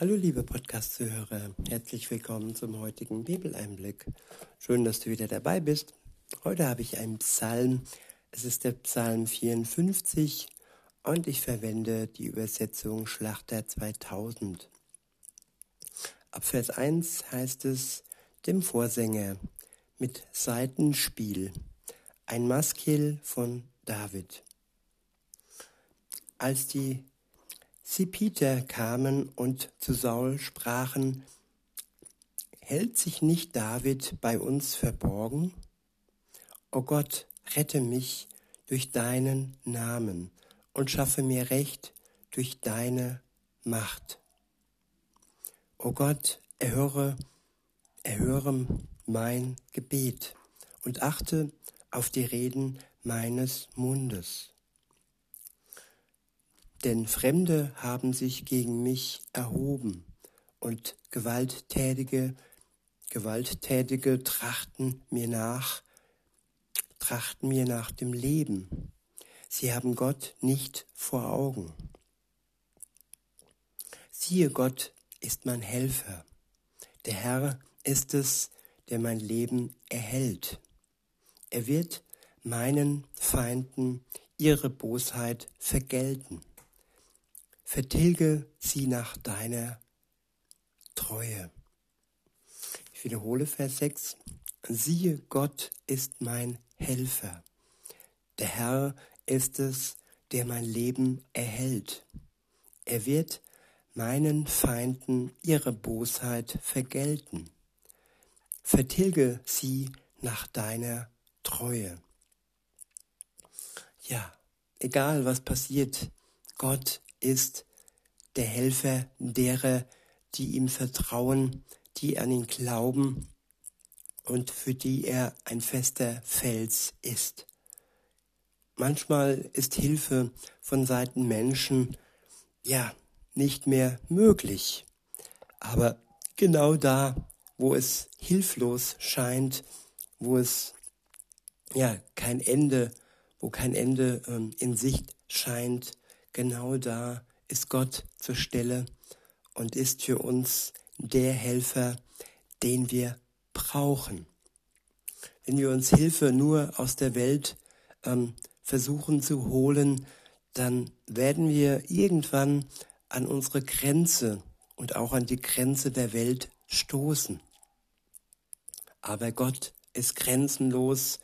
Hallo liebe Podcast-Zuhörer, herzlich willkommen zum heutigen Bibeleinblick. Schön, dass du wieder dabei bist. Heute habe ich einen Psalm. Es ist der Psalm 54 und ich verwende die Übersetzung Schlachter 2000. Ab Vers 1 heißt es dem Vorsänger mit Seitenspiel, ein Maskil von David. Als die Sipiter kamen und zu Saul sprachen, Hält sich nicht David bei uns verborgen? O Gott, rette mich durch deinen Namen und schaffe mir Recht durch deine Macht. O Gott, erhöre, erhöre mein Gebet und achte auf die Reden meines Mundes denn Fremde haben sich gegen mich erhoben und Gewalttätige, Gewalttätige trachten mir nach, trachten mir nach dem Leben. Sie haben Gott nicht vor Augen. Siehe, Gott ist mein Helfer. Der Herr ist es, der mein Leben erhält. Er wird meinen Feinden ihre Bosheit vergelten vertilge sie nach deiner Treue. Ich wiederhole Vers 6. Siehe, Gott ist mein Helfer. Der Herr ist es, der mein Leben erhält. Er wird meinen Feinden ihre Bosheit vergelten. Vertilge sie nach deiner Treue. Ja, egal was passiert, Gott ist der Helfer derer, die ihm vertrauen, die an ihn glauben und für die er ein fester Fels ist. Manchmal ist Hilfe von Seiten Menschen ja nicht mehr möglich. Aber genau da, wo es hilflos scheint, wo es ja kein Ende, wo kein Ende ähm, in Sicht scheint, genau da ist Gott zur Stelle und ist für uns der Helfer, den wir brauchen. Wenn wir uns Hilfe nur aus der Welt ähm, versuchen zu holen, dann werden wir irgendwann an unsere Grenze und auch an die Grenze der Welt stoßen. Aber Gott ist grenzenlos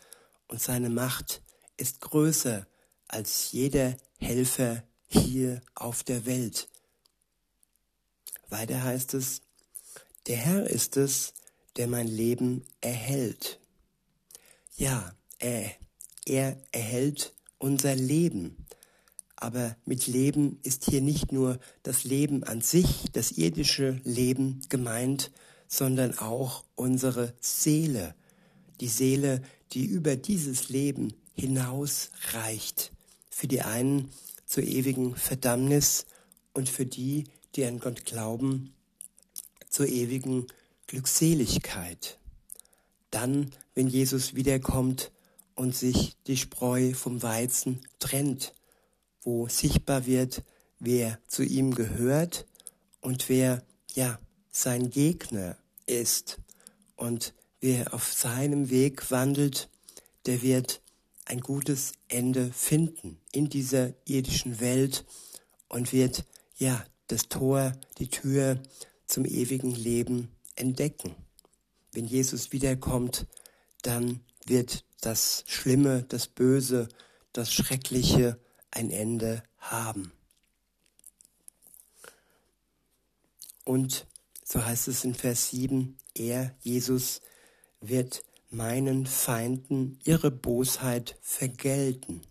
und seine Macht ist größer als jeder Helfer hier auf der Welt. Weiter heißt es, der Herr ist es, der mein Leben erhält. Ja, er, er erhält unser Leben. Aber mit Leben ist hier nicht nur das Leben an sich, das irdische Leben gemeint, sondern auch unsere Seele. Die Seele, die über dieses Leben hinausreicht. Für die einen zur ewigen Verdammnis und für die, die an Gott glauben, zur ewigen Glückseligkeit. Dann, wenn Jesus wiederkommt und sich die Spreu vom Weizen trennt, wo sichtbar wird, wer zu ihm gehört und wer, ja, sein Gegner ist. Und wer auf seinem Weg wandelt, der wird ein gutes Ende finden in dieser irdischen Welt und wird ja das Tor, die Tür zum ewigen Leben entdecken. Wenn Jesus wiederkommt, dann wird das Schlimme, das Böse, das Schreckliche ein Ende haben. Und so heißt es in Vers 7, er, Jesus, wird meinen Feinden ihre Bosheit vergelten.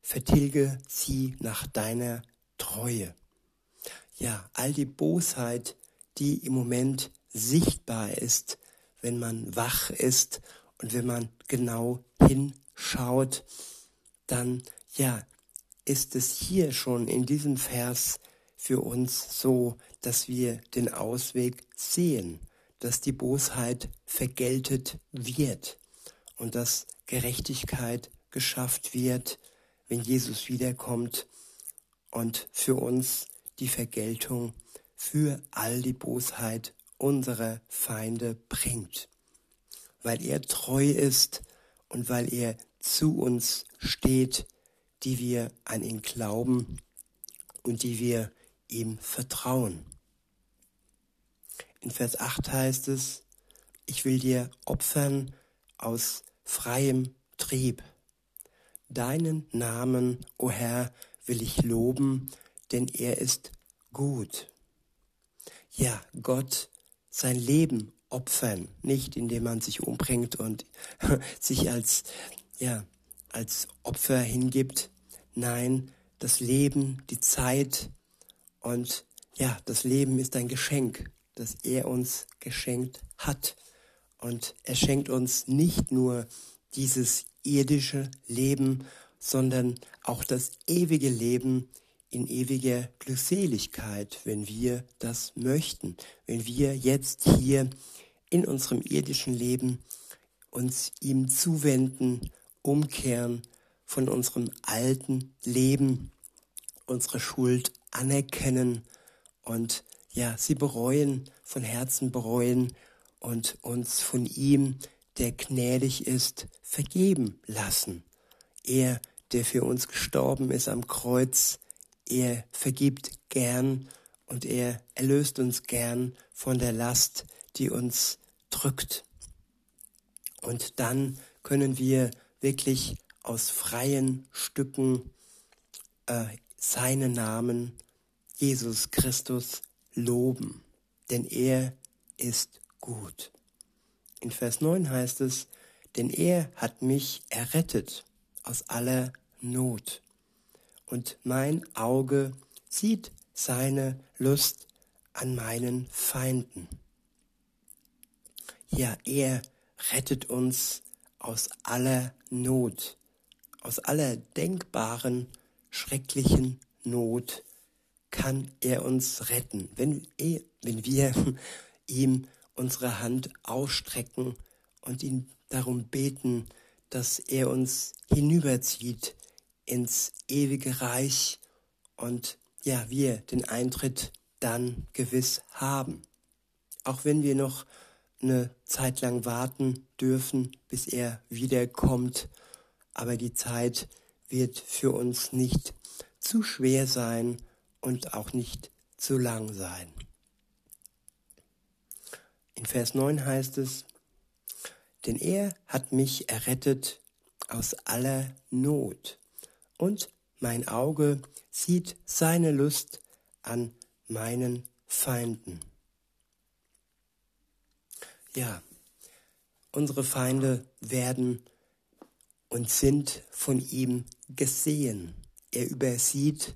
Vertilge sie nach deiner Treue. Ja, all die Bosheit, die im Moment sichtbar ist, wenn man wach ist und wenn man genau hinschaut, dann ja, ist es hier schon in diesem Vers für uns so, dass wir den Ausweg sehen dass die Bosheit vergeltet wird und dass Gerechtigkeit geschafft wird, wenn Jesus wiederkommt und für uns die Vergeltung für all die Bosheit unserer Feinde bringt, weil er treu ist und weil er zu uns steht, die wir an ihn glauben und die wir ihm vertrauen. In Vers 8 heißt es, ich will dir opfern aus freiem Trieb. Deinen Namen, o oh Herr, will ich loben, denn er ist gut. Ja, Gott sein Leben opfern, nicht indem man sich umbringt und sich als, ja, als Opfer hingibt. Nein, das Leben, die Zeit und ja, das Leben ist ein Geschenk, das er uns geschenkt hat. Und er schenkt uns nicht nur dieses irdische Leben, sondern auch das ewige Leben in ewiger Glückseligkeit, wenn wir das möchten, wenn wir jetzt hier in unserem irdischen Leben uns ihm zuwenden, umkehren von unserem alten Leben, unsere Schuld anerkennen und ja, sie bereuen, von Herzen bereuen und uns von ihm, der gnädig ist, vergeben lassen. Er, der für uns gestorben ist am Kreuz, er vergibt gern und er erlöst uns gern von der Last, die uns drückt. Und dann können wir wirklich aus freien Stücken äh, seinen Namen, Jesus Christus, loben, denn er ist gut. In Vers 9 heißt es, denn er hat mich errettet aus aller Not und mein Auge sieht seine Lust an meinen Feinden. Ja, er rettet uns aus aller Not, aus aller denkbaren, schrecklichen Not kann er uns retten, wenn, er, wenn wir ihm unsere Hand ausstrecken und ihn darum beten, dass er uns hinüberzieht ins ewige Reich und ja, wir den Eintritt dann gewiss haben. Auch wenn wir noch eine Zeit lang warten dürfen, bis er wiederkommt, aber die Zeit wird für uns nicht zu schwer sein und auch nicht zu lang sein. In Vers 9 heißt es, denn er hat mich errettet aus aller Not und mein Auge sieht seine Lust an meinen Feinden. Ja, unsere Feinde werden und sind von ihm gesehen. Er übersieht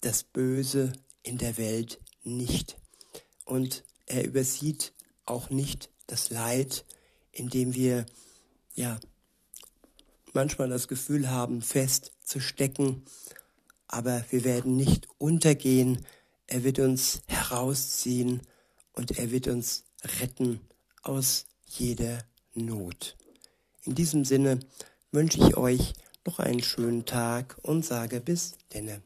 das Böse in der Welt nicht. Und er übersieht auch nicht das Leid, in dem wir ja manchmal das Gefühl haben, fest zu stecken, aber wir werden nicht untergehen. Er wird uns herausziehen und er wird uns retten aus jeder Not. In diesem Sinne wünsche ich euch noch einen schönen Tag und sage bis denne.